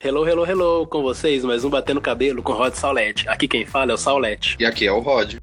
Hello, hello, hello, com vocês, mais um Batendo Cabelo com Rod Saulete. Aqui quem fala é o Saulete. E aqui é o Rod.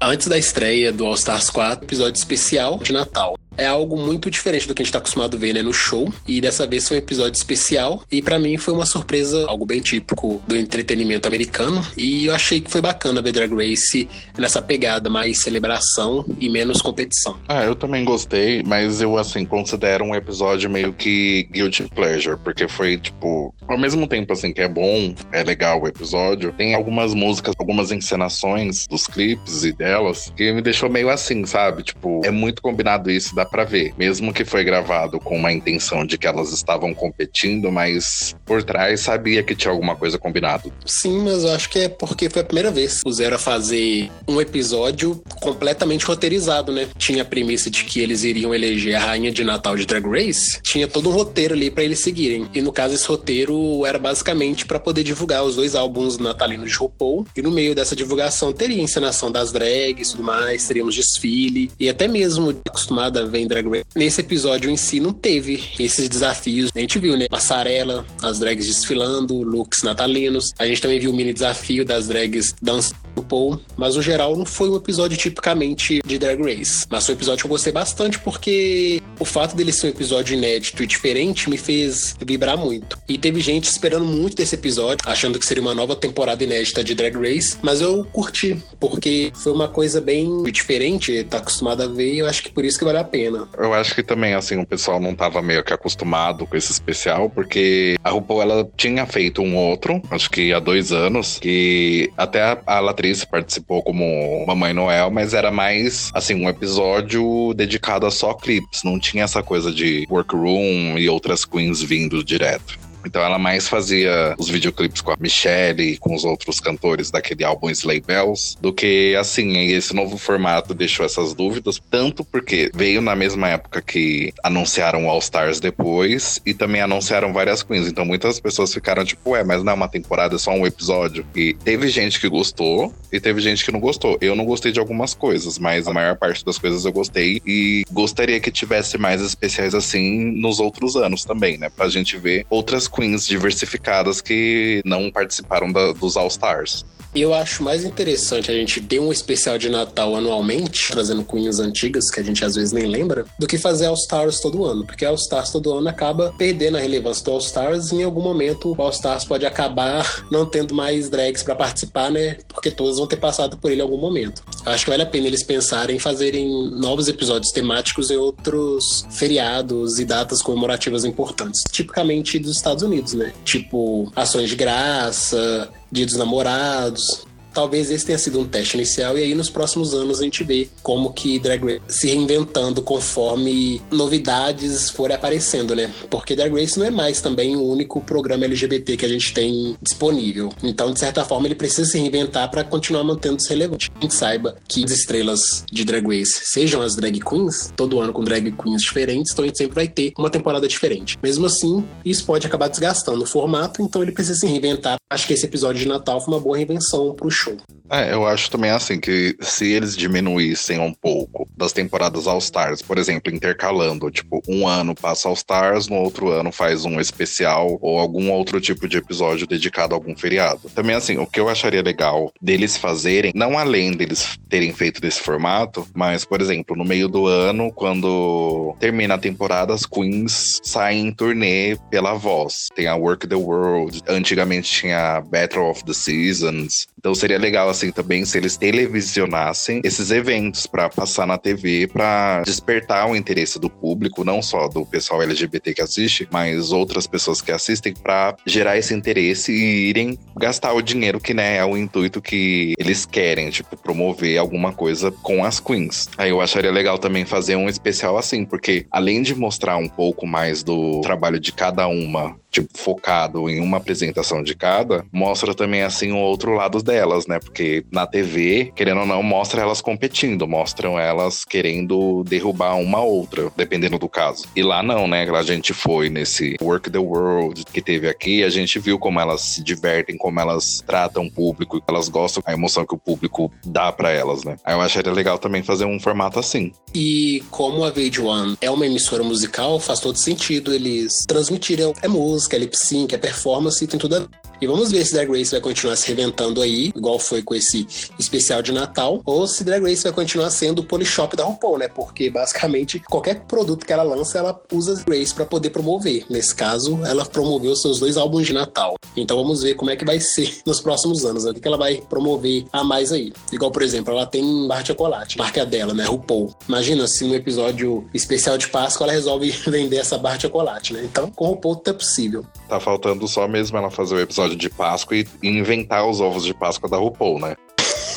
Antes da estreia do All Stars 4, episódio especial de Natal é algo muito diferente do que a gente tá acostumado a ver, né, no show. E dessa vez foi um episódio especial. E para mim foi uma surpresa, algo bem típico do entretenimento americano. E eu achei que foi bacana ver Drag Race nessa pegada mais celebração e menos competição. Ah, eu também gostei, mas eu, assim, considero um episódio meio que guilty pleasure, porque foi, tipo, ao mesmo tempo, assim, que é bom, é legal o episódio, tem algumas músicas, algumas encenações dos clipes e delas que me deixou meio assim, sabe? Tipo, é muito combinado isso da para ver. Mesmo que foi gravado com uma intenção de que elas estavam competindo, mas por trás sabia que tinha alguma coisa combinado. Sim, mas eu acho que é porque foi a primeira vez. Puseram a fazer um episódio completamente roteirizado, né? Tinha a premissa de que eles iriam eleger a rainha de Natal de Drag Race. Tinha todo um roteiro ali para eles seguirem. E no caso, esse roteiro era basicamente para poder divulgar os dois álbuns natalinos de RuPaul. E no meio dessa divulgação teria encenação das drags e tudo mais, teríamos desfile. E até mesmo acostumada a ver em Drag Race. Nesse episódio em si não teve esses desafios. A gente viu, né? Passarela, as drags desfilando, looks natalinos. A gente também viu o mini desafio das drags dançando do Paul, mas no geral não foi um episódio tipicamente de Drag Race. Mas foi um episódio que eu gostei bastante porque o fato dele ser um episódio inédito e diferente me fez vibrar muito. E teve gente esperando muito desse episódio, achando que seria uma nova temporada inédita de Drag Race, mas eu curti, porque foi uma coisa bem diferente, tá acostumado a ver, e eu acho que por isso que vale a pena. Eu acho que também, assim, o pessoal não tava meio que acostumado com esse especial, porque a RuPaul, ela tinha feito um outro, acho que há dois anos, que até a, a Latrice participou como Mamãe Noel, mas era mais, assim, um episódio dedicado a só clipes, não tinha essa coisa de workroom e outras queens vindo direto. Então ela mais fazia os videoclipes com a Michelle e com os outros cantores daquele álbum Slay Bells, do que assim, esse novo formato deixou essas dúvidas, tanto porque veio na mesma época que anunciaram All Stars depois e também anunciaram várias queens. Então muitas pessoas ficaram tipo, ué, mas não é uma temporada, é só um episódio. E teve gente que gostou e teve gente que não gostou. Eu não gostei de algumas coisas, mas a maior parte das coisas eu gostei e gostaria que tivesse mais especiais assim nos outros anos também, né? Pra gente ver outras queens diversificadas que não participaram da, dos All Stars. Eu acho mais interessante a gente ter um especial de Natal anualmente, trazendo queens antigas, que a gente às vezes nem lembra, do que fazer All Stars todo ano. Porque All Stars todo ano acaba perdendo a relevância do All Stars e em algum momento o All Stars pode acabar não tendo mais drags para participar, né? Porque todas vão ter passado por ele em algum momento. Eu acho que vale a pena eles pensarem em fazerem novos episódios temáticos em outros feriados e datas comemorativas importantes, tipicamente dos Estados Unidos, né? Tipo, ações de graça, Dia dos Namorados, talvez esse tenha sido um teste inicial e aí nos próximos anos a gente vê como que Drag Race se reinventando conforme novidades forem aparecendo, né? Porque Drag Race não é mais também o único programa LGBT que a gente tem disponível. Então, de certa forma, ele precisa se reinventar para continuar mantendo-se relevante. A gente saiba que as estrelas de Drag Race sejam as drag queens, todo ano com drag queens diferentes, então a gente sempre vai ter uma temporada diferente. Mesmo assim, isso pode acabar desgastando o formato, então ele precisa se reinventar. Acho que esse episódio de Natal foi uma boa reinvenção pro show. É, eu acho também assim que se eles diminuíssem um pouco das temporadas All Stars, por exemplo, intercalando, tipo, um ano passa All Stars, no outro ano faz um especial ou algum outro tipo de episódio dedicado a algum feriado. Também assim, o que eu acharia legal deles fazerem, não além deles terem feito desse formato, mas, por exemplo, no meio do ano, quando termina a temporada, as queens saem em turnê pela voz. Tem a Work the World, antigamente tinha Battle of the Seasons, então seria legal assim também se eles televisionassem esses eventos para passar na TV para despertar o interesse do público, não só do pessoal LGBT que assiste, mas outras pessoas que assistem para gerar esse interesse e irem gastar o dinheiro que né, é o intuito que eles querem, tipo promover alguma coisa com as queens. Aí eu acharia legal também fazer um especial assim, porque além de mostrar um pouco mais do trabalho de cada uma tipo, focado em uma apresentação de cada, mostra também, assim, o outro lado delas, né? Porque na TV, querendo ou não, mostra elas competindo, mostram elas querendo derrubar uma outra, dependendo do caso. E lá não, né? A gente foi nesse Work the World que teve aqui, a gente viu como elas se divertem, como elas tratam o público, elas gostam da emoção que o público dá para elas, né? Aí eu acharia legal também fazer um formato assim. E como a VH1 é uma emissora musical, faz todo sentido eles transmitirem é música, é lip sync, é performance, tem tudo a. E vamos ver se Drag Race vai continuar se reventando aí, igual foi com esse especial de Natal, ou se Drag Race vai continuar sendo o Polishop da RuPaul, né? Porque basicamente qualquer produto que ela lança, ela usa Drag Race para poder promover. Nesse caso, ela promoveu seus dois álbuns de Natal. Então vamos ver como é que vai ser nos próximos anos, né? o que ela vai promover a mais aí. Igual, por exemplo, ela tem barra de chocolate, marca dela, né? RuPaul. Imagina se no episódio especial de Páscoa ela resolve vender essa barra de chocolate, né? Então, com RuPaul tudo é possível. Tá faltando só mesmo ela fazer o episódio de Páscoa e inventar os ovos de Páscoa da RuPaul, né?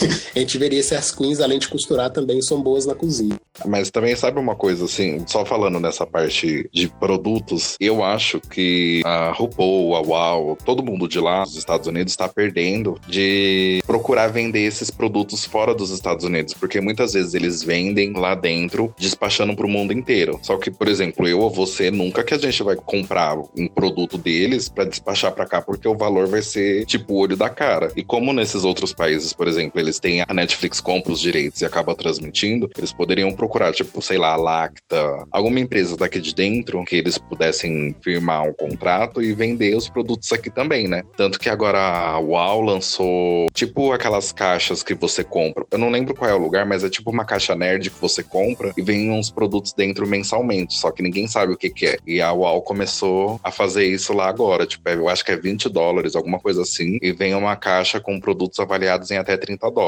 a gente veria se as queens, além de costurar, também são boas na cozinha. Mas também sabe uma coisa, assim, só falando nessa parte de produtos, eu acho que a RuPaul, a WoW, todo mundo de lá, dos Estados Unidos, está perdendo de procurar vender esses produtos fora dos Estados Unidos, porque muitas vezes eles vendem lá dentro, despachando para o mundo inteiro. Só que, por exemplo, eu ou você, nunca que a gente vai comprar um produto deles para despachar para cá, porque o valor vai ser tipo o olho da cara. E como nesses outros países, por exemplo, eles têm a Netflix compra os direitos e acaba transmitindo, eles poderiam procurar, tipo, sei lá, a Lacta, alguma empresa daqui de dentro que eles pudessem firmar um contrato e vender os produtos aqui também, né? Tanto que agora a UAU lançou, tipo, aquelas caixas que você compra. Eu não lembro qual é o lugar, mas é tipo uma caixa nerd que você compra e vem uns produtos dentro mensalmente, só que ninguém sabe o que, que é. E a UAU começou a fazer isso lá agora, tipo, eu acho que é 20 dólares, alguma coisa assim, e vem uma caixa com produtos avaliados em até 30 dólares.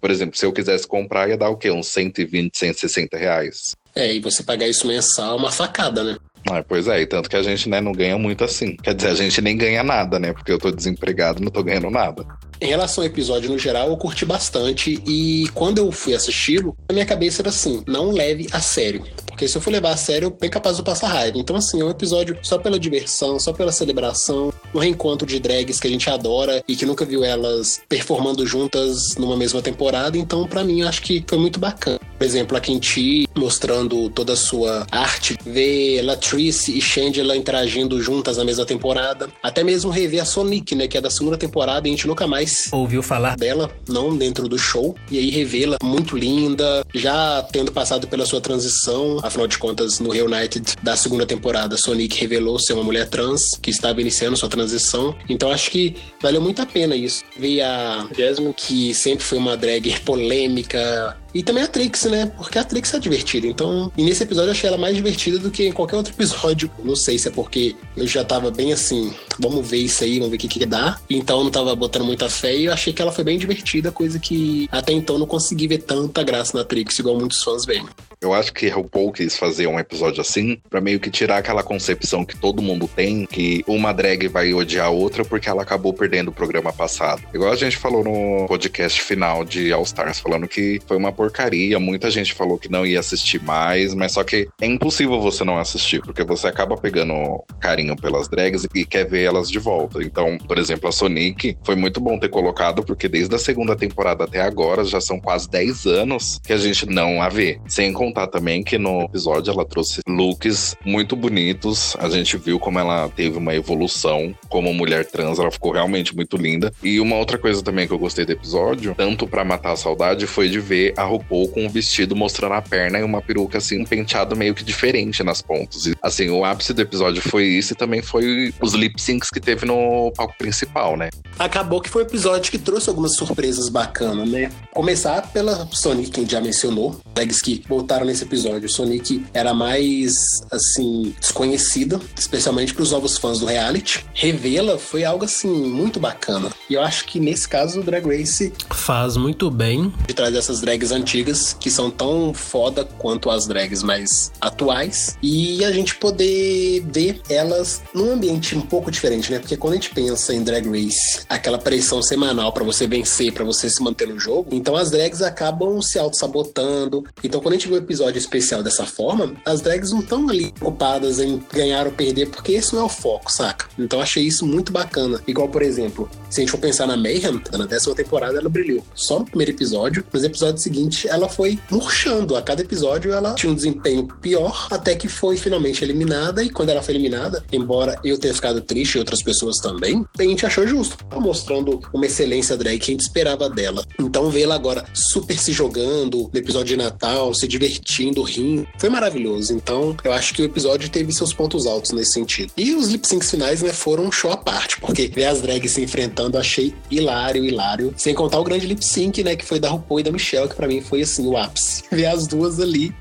Por exemplo, se eu quisesse comprar, ia dar o quê? Uns 120, 160 reais. É, e você pagar isso mensal é uma facada, né? Ah, pois é, e tanto que a gente né, não ganha muito assim. Quer dizer, a gente nem ganha nada, né? Porque eu tô desempregado não tô ganhando nada. Em relação ao episódio no geral, eu curti bastante e quando eu fui assisti-lo, a minha cabeça era assim: não leve a sério. Porque se eu for levar a sério, eu bem capaz de passar raiva. Então, assim, é um episódio só pela diversão, só pela celebração, um reencontro de drags que a gente adora e que nunca viu elas performando juntas numa mesma temporada. Então, para mim, acho que foi muito bacana. Por exemplo, a Kenty mostrando toda a sua arte, ver Latrice e Shangela interagindo juntas na mesma temporada. Até mesmo rever a Sonic, né, que é da segunda temporada e a gente nunca mais ouviu falar dela, não dentro do show. E aí revê-la muito linda, já tendo passado pela sua transição Afinal de contas, no Reunited da segunda temporada, Sonic revelou ser uma mulher trans que estava iniciando sua transição. Então acho que valeu muito a pena isso. Ver a Jasmine, que sempre foi uma drag polêmica, e também a Trix, né? Porque a Trix é divertida. Então, e nesse episódio eu achei ela mais divertida do que em qualquer outro episódio. Não sei se é porque eu já tava bem assim, vamos ver isso aí, vamos ver o que, que dá. Então eu não tava botando muita fé e eu achei que ela foi bem divertida, coisa que até então não consegui ver tanta graça na Trix, igual muitos fãs veem. Eu acho que o Paul quis fazer um episódio assim, para meio que tirar aquela concepção que todo mundo tem, que uma drag vai odiar a outra porque ela acabou perdendo o programa passado. Igual a gente falou no podcast final de All Stars, falando que foi uma porcaria, muita gente falou que não ia assistir mais, mas só que é impossível você não assistir, porque você acaba pegando carinho pelas drags e quer ver elas de volta. Então, por exemplo, a Sonic foi muito bom ter colocado, porque desde a segunda temporada até agora já são quase 10 anos que a gente não a vê. Sem contar também que no episódio ela trouxe looks muito bonitos. A gente viu como ela teve uma evolução como mulher trans, ela ficou realmente muito linda. E uma outra coisa também que eu gostei do episódio, tanto para matar a saudade, foi de ver a RuPaul com um vestido mostrando a perna e uma peruca assim, um penteado meio que diferente nas pontas. E assim, o ápice do episódio foi isso e também foi os lip syncs que teve no palco principal, né? Acabou que foi um episódio que trouxe algumas surpresas bacanas, né? Começar pela Sonic, que já mencionou, tags que voltaram nesse episódio. Sonic era mais, assim, desconhecida, especialmente para os novos fãs do reality. Revê-la foi algo, assim, muito bacana. E eu acho que nesse caso o Drag Race faz muito bem de trazer essas drags antigas que são tão foda quanto as drags mais atuais e a gente poder ver elas num ambiente um pouco diferente né? Porque quando a gente pensa em Drag Race, aquela pressão semanal para você vencer, para você se manter no jogo, então as drags acabam se auto-sabotando. Então quando a gente vê um episódio especial dessa forma, as drags não estão ali ocupadas em ganhar ou perder, porque esse não é o foco, saca? Então achei isso muito bacana. Igual, por exemplo, se a gente for pensar na Mayhem, na décima temporada ela brilhou. Só no primeiro episódio, nos episódios seguintes ela foi murchando. A cada episódio ela tinha um desempenho pior, até que foi finalmente eliminada. E quando ela foi eliminada, embora eu tenha ficado triste e outras pessoas também, a gente achou justo. Mostrando uma excelência drag que a gente esperava dela. Então vê-la agora super se jogando no episódio de Natal, se divertindo, rindo, foi maravilhoso. Então eu acho que o episódio teve seus pontos altos nesse sentido. E os lip syncs finais, né, foram um show à parte, porque ver as drags se enfrentando achei hilário, hilário. Sem contar o grande lip sync, né, que foi da RuPaul e da Michelle, que para mim foi assim o ápice. Ver as duas ali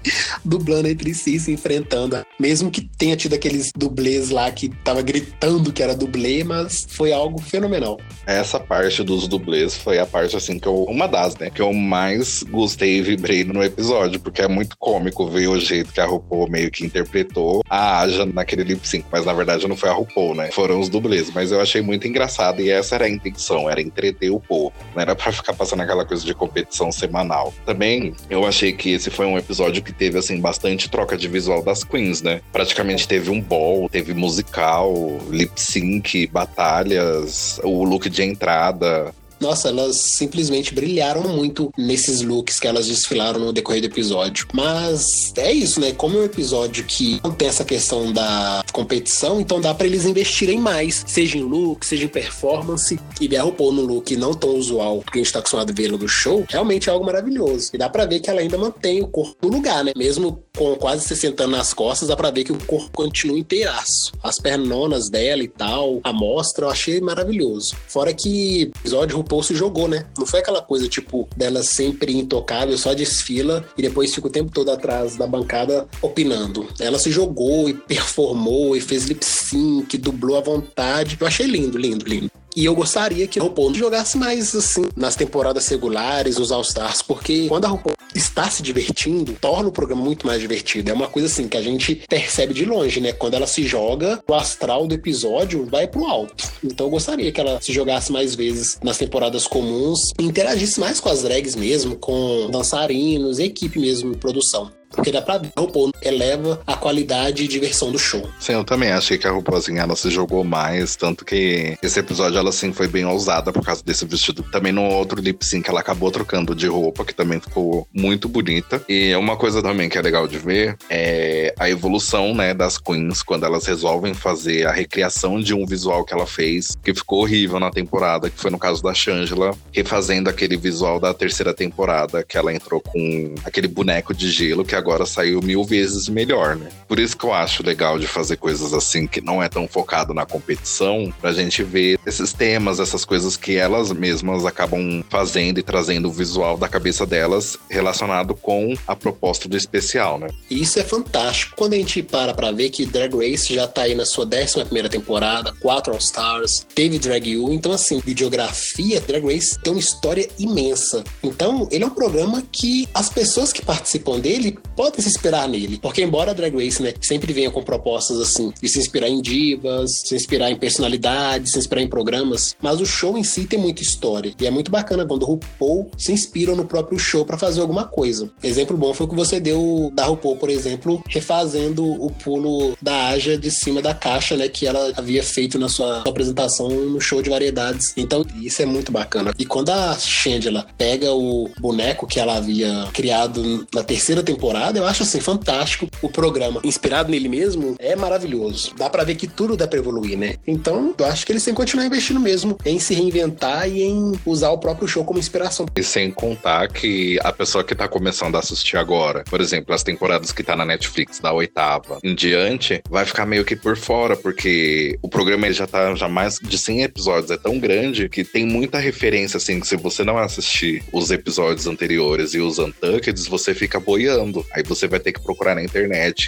dublando entre si, se enfrentando. Mesmo que tenha tido aqueles dublês lá que tava gritando que era dublê, mas foi algo fenomenal. Essa parte dos dublês foi a parte, assim, que eu, uma das, né, que eu mais gostei e vibrei no episódio, porque é muito cômico ver o jeito que a RuPaul meio que interpretou a Aja naquele lip sync, mas na verdade não foi a RuPaul, né? Foram os dublês, mas eu achei muito engraçado e essa era a intenção, era entreter o povo, não era para ficar passando aquela coisa de competição semanal. Também eu achei que esse foi um episódio que teve assim bastante troca de visual das queens, né? Praticamente teve um ball, teve musical, lip sync, batalhas, o look de entrada, nossa, elas simplesmente brilharam muito nesses looks que elas desfilaram no decorrer do episódio. Mas é isso, né? Como é um episódio que não tem essa questão da competição, então dá para eles investirem mais, seja em look, seja em performance. E ver a RuPaul no look não tão usual, porque a gente tá acostumado a vê-lo no show, realmente é algo maravilhoso. E dá pra ver que ela ainda mantém o corpo no lugar, né? Mesmo com quase 60 anos nas costas, dá pra ver que o corpo continua inteiraço. As pernonas dela e tal, a mostra, eu achei maravilhoso. Fora que episódio RuPaul se jogou, né? Não foi aquela coisa, tipo, dela sempre intocável, só desfila e depois fica o tempo todo atrás da bancada opinando. Ela se jogou e performou e fez lip sync, dublou à vontade. Eu achei lindo, lindo, lindo. E eu gostaria que a RuPaul jogasse mais assim nas temporadas regulares, nos All-Stars, porque quando a RuPaul está se divertindo, torna o programa muito mais divertido. É uma coisa assim que a gente percebe de longe, né? Quando ela se joga, o astral do episódio vai pro alto. Então eu gostaria que ela se jogasse mais vezes nas temporadas comuns interagisse mais com as drags mesmo, com dançarinos, equipe mesmo, produção. Porque dá ver, a RuPaul eleva a qualidade e diversão do show. Sim, eu também achei que a RuPaul, assim, ela se jogou mais, tanto que esse episódio, ela, assim, foi bem ousada por causa desse vestido. Também no outro lip sync, ela acabou trocando de roupa, que também ficou muito bonita. E uma coisa também que é legal de ver é a evolução, né, das queens, quando elas resolvem fazer a recriação de um visual que ela fez, que ficou horrível na temporada, que foi no caso da Shangela, refazendo aquele visual da terceira temporada, que ela entrou com aquele boneco de gelo, que agora saiu mil vezes melhor, né? Por isso que eu acho legal de fazer coisas assim que não é tão focado na competição, pra gente ver esses temas, essas coisas que elas mesmas acabam fazendo e trazendo o visual da cabeça delas relacionado com a proposta do especial, né? Isso é fantástico. Quando a gente para pra ver que Drag Race já tá aí na sua 11 primeira temporada, quatro All Stars, teve Drag U, então assim, videografia, Drag Race tem uma história imensa. Então, ele é um programa que as pessoas que participam dele podem se inspirar nele. Porque embora a Drag Race, né, sempre venha com propostas assim, de se inspirar em divas, se inspirar em personalidades, se inspirar em programas, mas o show em si tem muita história. E é muito bacana quando o RuPaul se inspira no próprio show para fazer alguma coisa. Exemplo bom foi o que você deu da RuPaul, por exemplo, refazendo o pulo da Aja de cima da caixa, né, que ela havia feito na sua apresentação no show de variedades. Então, isso é muito bacana. E quando a Shangela pega o boneco que ela havia criado na terceira temporada, eu acho assim fantástico o programa. Inspirado nele mesmo, é maravilhoso. Dá para ver que tudo dá para evoluir, né? Então, eu acho que eles têm que continuar investindo mesmo em se reinventar e em usar o próprio show como inspiração. E sem contar que a pessoa que tá começando a assistir agora, por exemplo, as temporadas que tá na Netflix, da oitava em diante, vai ficar meio que por fora, porque o programa já tá já mais de 100 episódios, é tão grande que tem muita referência, assim, que se você não assistir os episódios anteriores e os Untucked, você fica boiando. Aí você vai ter que procurar na internet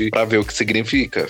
para ver o que significa.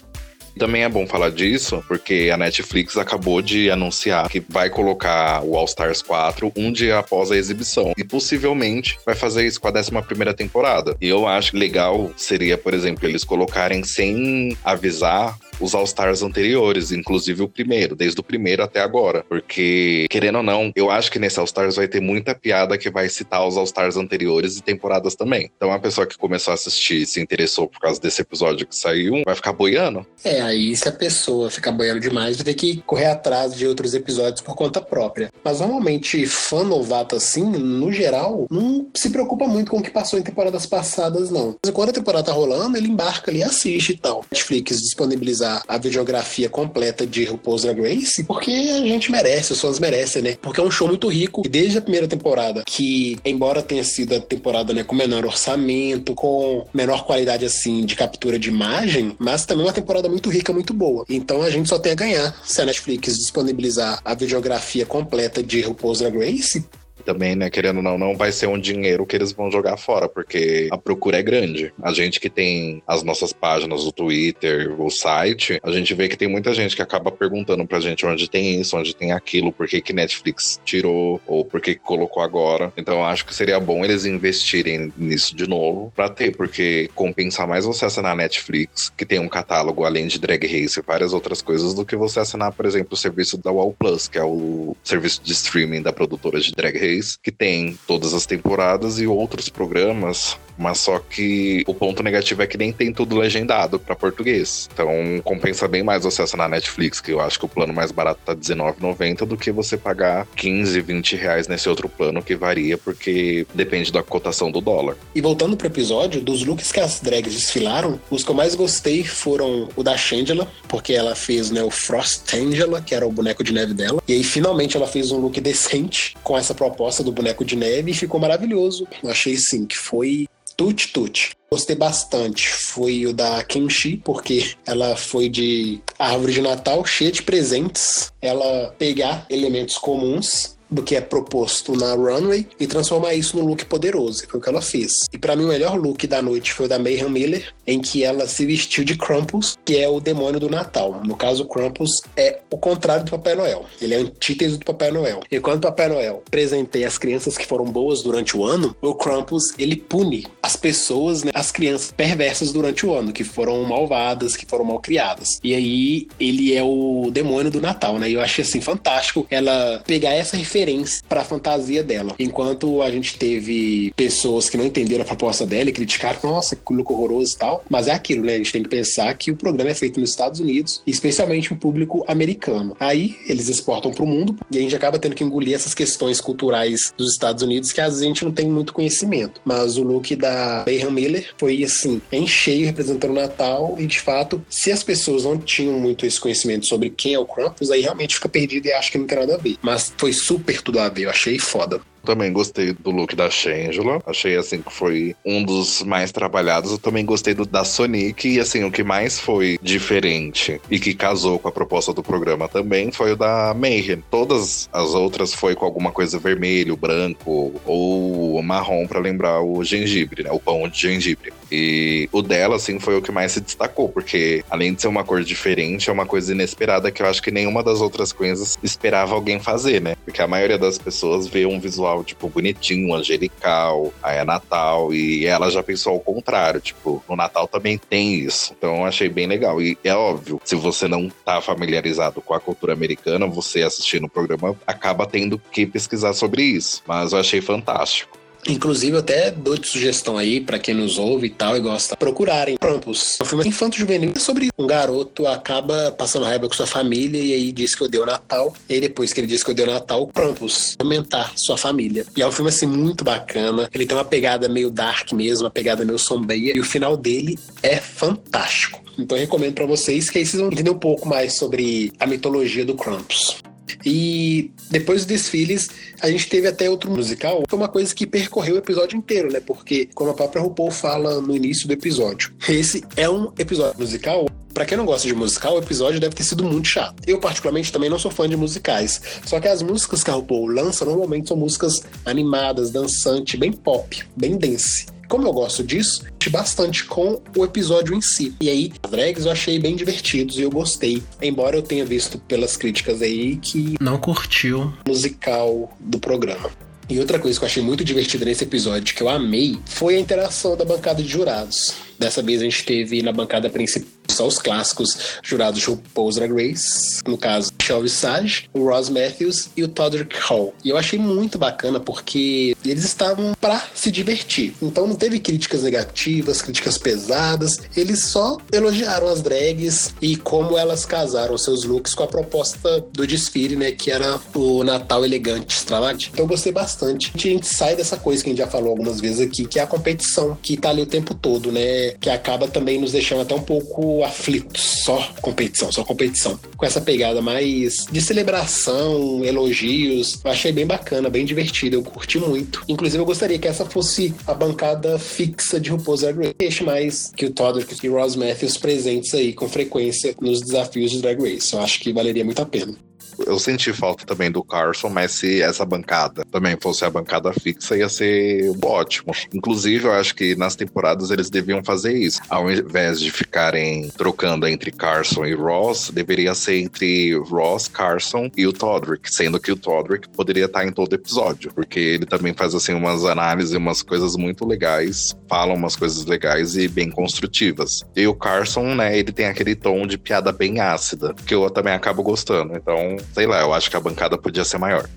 Também é bom falar disso, porque a Netflix acabou de anunciar que vai colocar o All Stars 4 um dia após a exibição. E possivelmente vai fazer isso com a 11 temporada. E eu acho legal seria, por exemplo, eles colocarem sem avisar os All-Stars anteriores, inclusive o primeiro, desde o primeiro até agora. Porque, querendo ou não, eu acho que nesse All-Stars vai ter muita piada que vai citar os All-Stars anteriores e temporadas também. Então a pessoa que começou a assistir se interessou por causa desse episódio que saiu, vai ficar boiando. É, aí se a pessoa ficar boiando demais, vai ter que correr atrás de outros episódios por conta própria. Mas normalmente, fã novato assim, no geral, não se preocupa muito com o que passou em temporadas passadas, não. Mas quando a temporada tá rolando, ele embarca ali e assiste e tal. Netflix disponibilizar a videografia completa de RuPaul's Drag Race, porque a gente merece, os fãs merecem, né? Porque é um show muito rico. E desde a primeira temporada, que embora tenha sido a temporada né, com menor orçamento, com menor qualidade assim de captura de imagem, mas também uma temporada muito rica, muito boa. Então a gente só tem a ganhar se a Netflix disponibilizar a videografia completa de RuPaul's Drag Race, também, né, querendo ou não, não vai ser um dinheiro que eles vão jogar fora, porque a procura é grande. A gente que tem as nossas páginas, o Twitter, o site, a gente vê que tem muita gente que acaba perguntando pra gente onde tem isso, onde tem aquilo, por que, que Netflix tirou, ou por que, que colocou agora. Então acho que seria bom eles investirem nisso de novo pra ter, porque compensar mais você assinar Netflix, que tem um catálogo além de Drag Race e várias outras coisas, do que você assinar, por exemplo, o serviço da Wall Plus, que é o serviço de streaming da produtora de Drag Race que tem todas as temporadas e outros programas, mas só que o ponto negativo é que nem tem tudo legendado para português. Então compensa bem mais você assinar Netflix, que eu acho que o plano mais barato tá R$19,90 do que você pagar 15, 20 reais nesse outro plano que varia porque depende da cotação do dólar. E voltando pro episódio, dos looks que as drags desfilaram, os que eu mais gostei foram o da Shangela, porque ela fez né, o Frost Angela, que era o boneco de neve dela. E aí finalmente ela fez um look decente com essa proposta do boneco de neve e ficou maravilhoso. Eu achei sim que foi tut tut. Gostei bastante. Foi o da Kimchi, porque ela foi de árvore de Natal cheia de presentes. Ela pegar elementos comuns do que é proposto na runway e transformar isso num look poderoso. Foi o que ela fez. E para mim o melhor look da noite foi o da Mayhem Miller, em que ela se vestiu de Krampus, que é o demônio do Natal. No caso, o Krampus é o contrário do Papai Noel. Ele é a antítese do Papai Noel. E quando o Papai Noel presenteia as crianças que foram boas durante o ano, o Krampus ele pune as pessoas, né, as crianças perversas durante o ano, que foram malvadas, que foram mal criadas. E aí ele é o demônio do Natal, né? E eu achei assim fantástico ela pegar essa referência referência para a fantasia dela. Enquanto a gente teve pessoas que não entenderam a proposta dela e criticaram, nossa, que look horroroso e tal. Mas é aquilo, né? A gente tem que pensar que o programa é feito nos Estados Unidos, especialmente o público americano. Aí eles exportam para o mundo e a gente acaba tendo que engolir essas questões culturais dos Estados Unidos que às vezes a gente não tem muito conhecimento. Mas o look da Bayham Miller foi assim, em cheio representando o Natal e de fato, se as pessoas não tinham muito esse conhecimento sobre quem é o Krampus, aí realmente fica perdido e acho que não tem nada a ver. Mas foi super super tudo a ver, eu achei foda. Também gostei do look da Shangela. Achei assim que foi um dos mais trabalhados. Eu também gostei do da Sonic. E assim, o que mais foi diferente e que casou com a proposta do programa também foi o da Mayhem. Todas as outras foi com alguma coisa vermelho, branco ou marrom para lembrar o gengibre, né? O pão de gengibre. E o dela, assim, foi o que mais se destacou, porque além de ser uma cor diferente, é uma coisa inesperada que eu acho que nenhuma das outras coisas esperava alguém fazer, né? Porque a maioria das pessoas vê um visual, tipo, bonitinho, angelical, aí é Natal, e ela já pensou ao contrário, tipo, no Natal também tem isso. Então eu achei bem legal. E é óbvio, se você não tá familiarizado com a cultura americana, você assistindo o programa acaba tendo que pesquisar sobre isso. Mas eu achei fantástico. Inclusive, eu até dou de sugestão aí para quem nos ouve e tal e gosta, procurarem Krampus. É um filme infanto-juvenil sobre um garoto acaba passando raiva com sua família e aí diz que odeia o Natal. E depois que ele diz que odeia o Natal, Krampus, aumentar sua família. E é um filme, assim, muito bacana. Ele tem uma pegada meio dark mesmo, uma pegada meio sombria. E o final dele é fantástico. Então eu recomendo para vocês que aí vocês vão entender um pouco mais sobre a mitologia do Krampus. E depois dos desfiles, a gente teve até outro musical, foi uma coisa que percorreu o episódio inteiro, né? Porque, como a própria RuPaul fala no início do episódio, esse é um episódio musical para quem não gosta de musical, o episódio deve ter sido muito chato. Eu, particularmente, também não sou fã de musicais. Só que as músicas que a RuPaul lança normalmente são músicas animadas, dançantes, bem pop, bem dance. Como eu gosto disso, bastante com o episódio em si. E aí, os drags eu achei bem divertidos e eu gostei. Embora eu tenha visto pelas críticas aí que não curtiu o musical do programa. E outra coisa que eu achei muito divertida nesse episódio, que eu amei, foi a interação da bancada de jurados. Dessa vez a gente teve na bancada principal só os clássicos jurados de RuPaul's Drag Race, no caso, Michelle Visage, o Ross Matthews e o Todrick Hall. E eu achei muito bacana porque eles estavam para se divertir. Então não teve críticas negativas, críticas pesadas, eles só elogiaram as drags e como elas casaram seus looks com a proposta do desfile, né, que era o Natal elegante, extravagante. Então eu gostei bastante. A gente sai dessa coisa que a gente já falou algumas vezes aqui, que é a competição, que tá ali o tempo todo, né, que acaba também nos deixando até um pouco aflitos, só competição, só competição. Com essa pegada mais de celebração, elogios, eu achei bem bacana, bem divertido, eu curti muito. Inclusive, eu gostaria que essa fosse a bancada fixa de RuPaul's Drag Race, mais que o Todrick e Ross Matthews presentes aí com frequência nos desafios de Drag Race. Eu acho que valeria muito a pena eu senti falta também do Carson, mas se essa bancada também fosse a bancada fixa, ia ser ótimo. Inclusive, eu acho que nas temporadas eles deviam fazer isso. Ao invés de ficarem trocando entre Carson e Ross, deveria ser entre Ross, Carson e o Todrick, sendo que o Todrick poderia estar em todo episódio, porque ele também faz assim umas análises, umas coisas muito legais, fala umas coisas legais e bem construtivas. E o Carson, né, ele tem aquele tom de piada bem ácida, que eu também acabo gostando. Então, sei lá, eu acho que a bancada podia ser maior.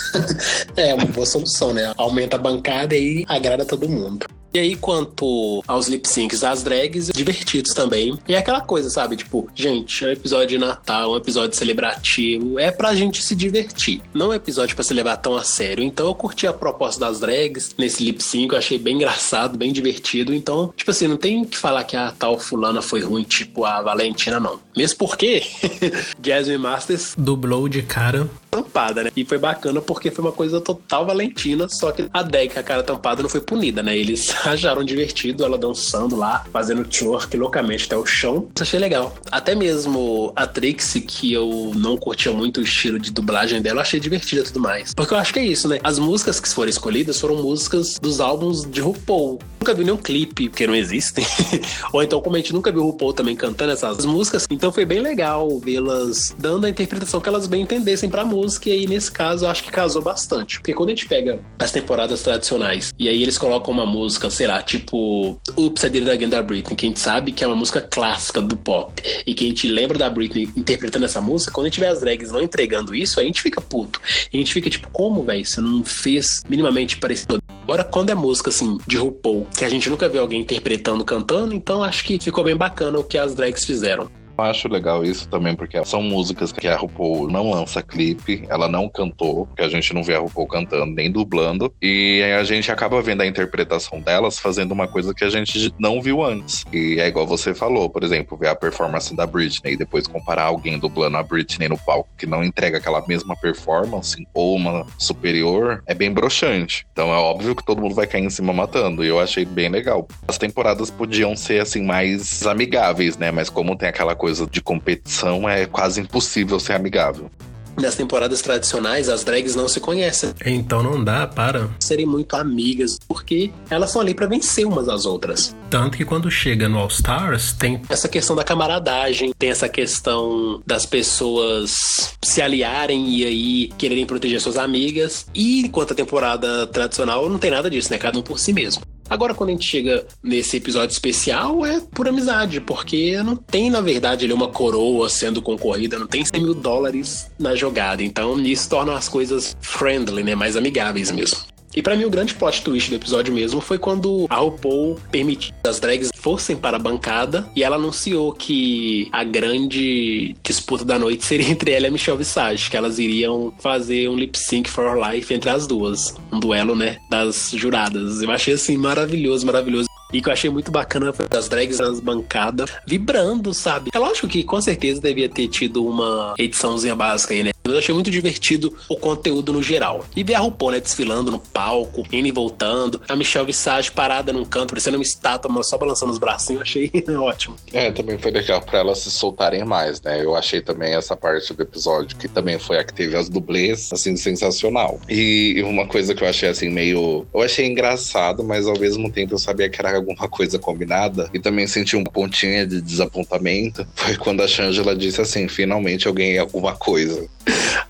é, uma boa solução, né? Aumenta a bancada e agrada todo mundo. E aí, quanto aos lip syncs das drags, divertidos também. E é aquela coisa, sabe? Tipo, gente, é um episódio de Natal, um episódio celebrativo. É pra gente se divertir. Não é um episódio pra se levar tão a sério. Então eu curti a proposta das drags nesse lip sync. Eu achei bem engraçado, bem divertido. Então, tipo assim, não tem que falar que a tal fulana foi ruim, tipo a Valentina, não. Mesmo porque Jasmine Masters dublou de cara tampada, né? E foi bacana porque foi uma coisa total Valentina, só que a Deck, a cara tampada, não foi punida, né? Eles acharam divertido ela dançando lá, fazendo twerk loucamente até o chão. Isso achei legal. Até mesmo a Trixie, que eu não curtia muito o estilo de dublagem dela, achei divertida e tudo mais. Porque eu acho que é isso, né? As músicas que foram escolhidas foram músicas dos álbuns de RuPaul. Nunca vi nenhum clipe, porque não existem. Ou então, como a gente nunca viu o RuPaul também cantando essas músicas, então foi bem legal vê-las dando a interpretação que elas bem entendessem pra música e aí nesse caso eu acho que casou bastante. Porque quando a gente pega as temporadas tradicionais e aí eles colocam uma música, sei lá, tipo Oops, I Did Again da Britney, que a gente sabe que é uma música clássica do pop, e que a gente lembra da Britney interpretando essa música, quando a gente vê as drags não entregando isso, a gente fica puto. A gente fica tipo, como, velho? Você não fez minimamente parecido. Agora, quando é música assim, de RuPaul, que a gente nunca viu alguém interpretando, cantando, então acho que ficou bem bacana o que as drags fizeram. Acho legal isso também, porque são músicas que a RuPaul não lança clipe, ela não cantou, porque a gente não vê a RuPaul cantando nem dublando, e a gente acaba vendo a interpretação delas fazendo uma coisa que a gente não viu antes. E é igual você falou, por exemplo, ver a performance da Britney e depois comparar alguém dublando a Britney no palco que não entrega aquela mesma performance ou uma superior, é bem broxante. Então é óbvio que todo mundo vai cair em cima matando, e eu achei bem legal. As temporadas podiam ser assim mais amigáveis, né? Mas como tem aquela coisa de competição, é quase impossível ser amigável. Nas temporadas tradicionais, as drags não se conhecem. Então não dá para serem muito amigas, porque elas são ali para vencer umas às outras. Tanto que quando chega no All Stars, tem essa questão da camaradagem, tem essa questão das pessoas se aliarem e aí quererem proteger suas amigas. E enquanto a temporada tradicional não tem nada disso, né? Cada um por si mesmo. Agora, quando a gente chega nesse episódio especial, é por amizade, porque não tem, na verdade, ali uma coroa sendo concorrida, não tem 100 mil dólares na jogada. Então, isso torna as coisas friendly, né? Mais amigáveis mesmo. E para mim o grande plot twist do episódio mesmo foi quando a RuPaul permitiu que as drags fossem para a bancada e ela anunciou que a grande disputa da noite seria entre ela e a Michelle Visage, que elas iriam fazer um lip sync for life entre as duas, um duelo, né, das juradas. Eu achei assim maravilhoso, maravilhoso. E que eu achei muito bacana foi as drags nas bancadas vibrando, sabe? É lógico que com certeza devia ter tido uma ediçãozinha básica aí, né? Eu achei muito divertido o conteúdo no geral. E ver a RuPaul, né, desfilando no palco, indo e voltando. A Michelle Visage parada num canto, parecendo uma estátua, mas só balançando os bracinhos. Achei ótimo. É, também foi legal pra elas se soltarem mais, né? Eu achei também essa parte do episódio, que também foi a que teve as dublês, assim, sensacional. E uma coisa que eu achei, assim, meio... Eu achei engraçado, mas ao mesmo tempo eu sabia que era alguma coisa combinada e também senti um pontinho de desapontamento foi quando a Shangela disse assim: finalmente eu ganhei alguma coisa.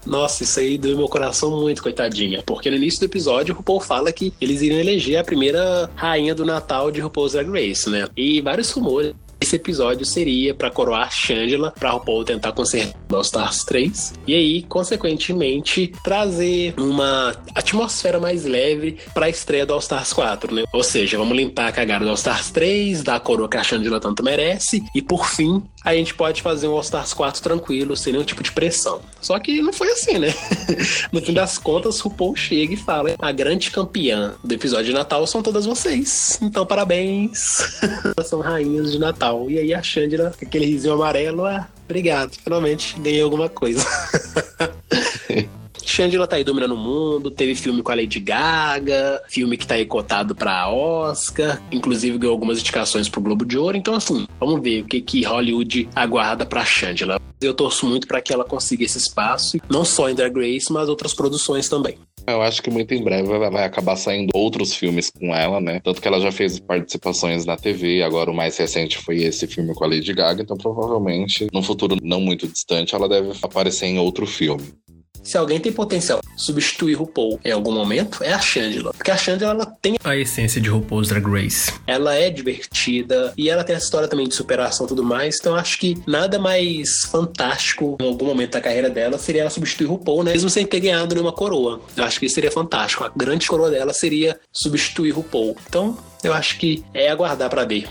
Nossa, isso aí doeu meu coração muito, coitadinha. Porque no início do episódio, o RuPaul fala que eles iriam eleger a primeira rainha do Natal de RuPaul's Drag Race, né? E vários rumores esse episódio seria para coroar Shangela, para RuPaul tentar consertar All Stars 3 e aí, consequentemente, trazer uma atmosfera mais leve para a estreia do All Stars 4, né? Ou seja, vamos limpar a cagada do All Stars 3, dar a coroa que a Shangela tanto merece e por fim, a gente pode fazer um All Stars 4 tranquilo, sem nenhum tipo de pressão. Só que não foi assim, né? no fim das contas, RuPaul chega e fala: a grande campeã do episódio de Natal são todas vocês. Então, parabéns. são rainhas de Natal. E aí a com aquele risinho amarelo, ah, obrigado, finalmente ganhei alguma coisa. Shangela tá aí dominando o mundo, teve filme com a Lady Gaga, filme que tá aí cotado pra Oscar, inclusive ganhou algumas indicações pro Globo de Ouro. Então, assim, vamos ver o que, que Hollywood aguarda pra Shangela. Eu torço muito para que ela consiga esse espaço, não só em Drag Race, mas outras produções também. Eu acho que muito em breve vai acabar saindo outros filmes com ela, né? Tanto que ela já fez participações na TV, agora o mais recente foi esse filme com a Lady Gaga, então provavelmente no futuro não muito distante ela deve aparecer em outro filme. Se alguém tem potencial substituir RuPaul em algum momento, é a Shangela. Porque a Shangela ela tem a essência de RuPaul's Drag Race. Ela é divertida e ela tem essa história também de superação e tudo mais. Então acho que nada mais fantástico em algum momento da carreira dela seria ela substituir RuPaul, né? mesmo sem ter ganhado nenhuma coroa. Eu acho que isso seria fantástico. A grande coroa dela seria substituir RuPaul. Então eu acho que é aguardar para ver.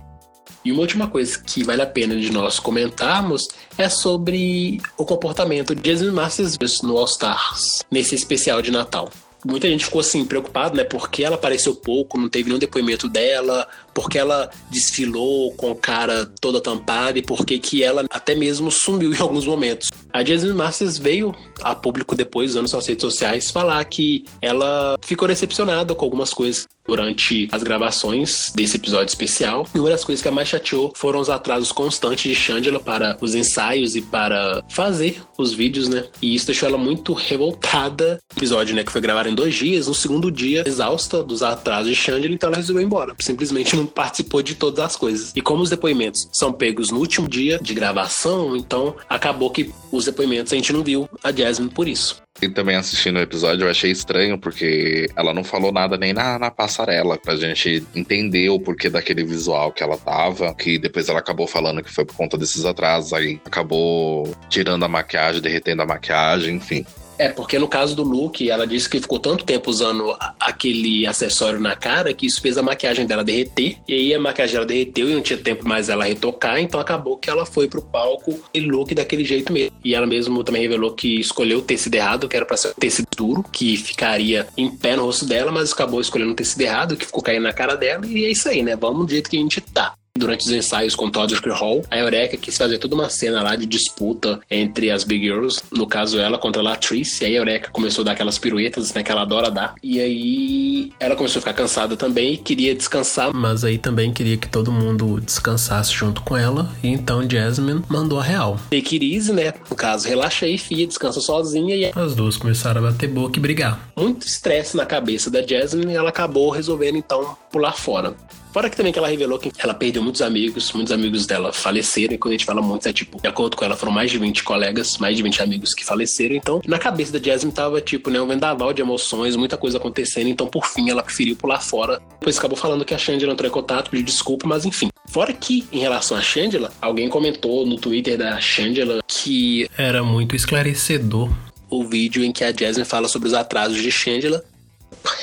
E uma última coisa que vale a pena de nós comentarmos é sobre o comportamento de Jasmine Masters no All Stars, nesse especial de Natal. Muita gente ficou assim preocupada, né? Porque ela apareceu pouco, não teve nenhum depoimento dela, porque ela desfilou com cara toda tampada e porque que ela até mesmo sumiu em alguns momentos. A Jasmine Masters veio a público depois, usando suas redes sociais, falar que ela ficou decepcionada com algumas coisas durante as gravações desse episódio especial. E uma das coisas que a mais chateou foram os atrasos constantes de Shangela para os ensaios e para fazer os vídeos, né? E isso deixou ela muito revoltada. O episódio, né, que foi gravado em dois dias, no segundo dia, exausta dos atrasos de Shangela, então ela resolveu ir embora. Simplesmente não participou de todas as coisas. E como os depoimentos são pegos no último dia de gravação, então acabou que os depoimentos a gente não viu a Jasmine por isso. E também assistindo o episódio eu achei estranho, porque ela não falou nada nem na, na passarela, pra gente entender o porquê daquele visual que ela tava, que depois ela acabou falando que foi por conta desses atrasos, aí acabou tirando a maquiagem, derretendo a maquiagem, enfim. É, porque no caso do look, ela disse que ficou tanto tempo usando aquele acessório na cara que isso fez a maquiagem dela derreter. E aí a maquiagem dela derreteu e não tinha tempo mais ela retocar, então acabou que ela foi pro palco e look daquele jeito mesmo. E ela mesmo também revelou que escolheu o tecido errado, que era pra ser um tecido duro, que ficaria em pé no rosto dela, mas acabou escolhendo um tecido errado, que ficou caindo na cara dela. E é isso aí, né? Vamos do jeito que a gente tá durante os ensaios com Todd Hall, a Eureka quis fazer toda uma cena lá de disputa entre as Big Girls, no caso ela contra a Latrice, e aí a Eureka começou a dar aquelas piruetas, né, que ela adora dar, e aí ela começou a ficar cansada também, queria descansar. Mas aí também queria que todo mundo descansasse junto com ela, e então Jasmine mandou a real. Take it easy, né, no caso, relaxa aí, filha, descansa sozinha, e as duas começaram a bater boca e brigar. Muito estresse na cabeça da Jasmine, e ela acabou resolvendo então pular fora. Fora que também que ela revelou que ela perdeu muitos amigos, muitos amigos dela faleceram, e quando a gente fala muitos, é tipo, de acordo com ela, foram mais de 20 colegas, mais de 20 amigos que faleceram. Então, na cabeça da Jasmine tava, tipo, né, um vendaval de emoções, muita coisa acontecendo. Então, por fim, ela preferiu pular fora. Depois acabou falando que a Shangela entrou em contato, pediu desculpa, mas enfim. Fora que, em relação a Shangela, alguém comentou no Twitter da Shangela que. Era muito esclarecedor. O vídeo em que a Jasmine fala sobre os atrasos de Shangela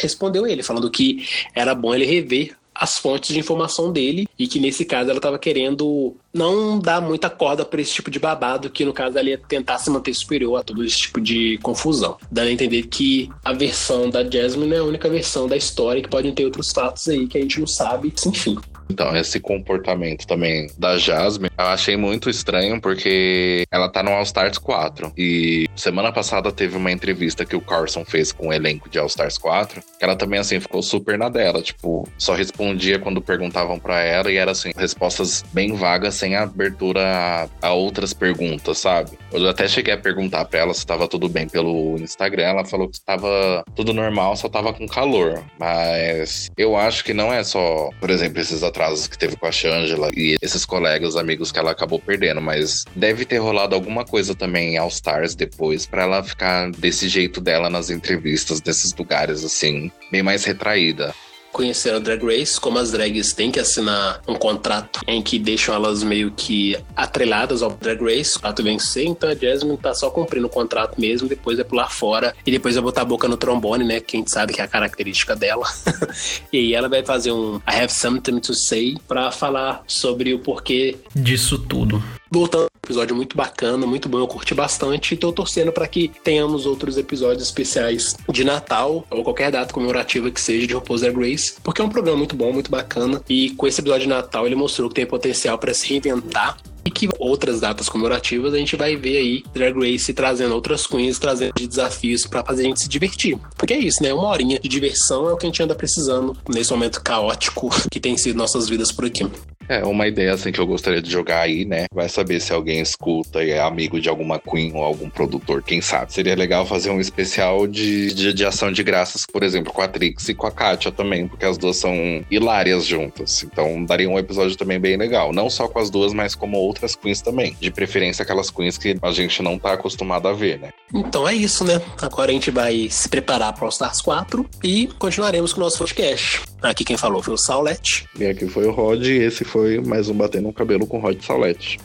respondeu ele, falando que era bom ele rever as fontes de informação dele e que nesse caso ela estava querendo não dar muita corda para esse tipo de babado, que no caso ela ia tentar se manter superior a todo esse tipo de confusão. Dando a entender que a versão da Jasmine é a única versão da história que podem ter outros fatos aí que a gente não sabe, enfim. Então, esse comportamento também da Jasmine, eu achei muito estranho porque ela tá no All Stars 4. E semana passada teve uma entrevista que o Carson fez com o elenco de All Stars 4, que ela também, assim, ficou super na dela. Tipo, só respondia quando perguntavam para ela e era, assim, respostas bem vagas, sem abertura a, a, outras perguntas, sabe? Eu até cheguei a perguntar pra ela se tava tudo bem pelo Instagram. Ela falou que tava tudo normal, só tava com calor. Mas eu acho que não é só, por exemplo, esses atrasos que teve com a Shangela e esses colegas, amigos que ela acabou perdendo, mas deve ter rolado alguma coisa também em All Stars depois para ela ficar desse jeito dela nas entrevistas, nesses lugares assim, bem mais retraída conhecer a Drag Race, como as drags têm que assinar um contrato em que deixam elas meio que atreladas ao Drag Race, o contrato vencer, então a Jasmine tá só cumprindo o contrato mesmo, depois é pular fora e depois vai botar a boca no trombone, né, que a gente sabe que é a característica dela. e aí ela vai fazer um I have something to say para falar sobre o porquê disso tudo. Voltando, episódio muito bacana, muito bom, eu curti bastante e tô torcendo para que tenhamos outros episódios especiais de Natal ou qualquer data comemorativa que seja de RuPaul's Drag Race, porque é um programa muito bom, muito bacana e com esse episódio de Natal ele mostrou que tem potencial para se reinventar e que outras datas comemorativas a gente vai ver aí Drag Race trazendo outras queens, trazendo desafios para fazer a gente se divertir. Porque é isso, né? Uma horinha de diversão é o que a gente anda precisando nesse momento caótico que tem sido nossas vidas por aqui. É, uma ideia assim que eu gostaria de jogar aí, né? Vai saber se alguém escuta e é amigo de alguma Queen ou algum produtor, quem sabe. Seria legal fazer um especial de, de, de ação de graças, por exemplo, com a Trix e com a Katia também, porque as duas são hilárias juntas. Então daria um episódio também bem legal. Não só com as duas, mas como outras Queens também. De preferência aquelas Queens que a gente não tá acostumado a ver, né? Então é isso, né? Agora a gente vai se preparar para o Stars 4 e continuaremos com o nosso podcast. Aqui quem falou foi o Saulete. E aqui foi o Rod e esse foi mais um Batendo no Cabelo com Rod Saulete.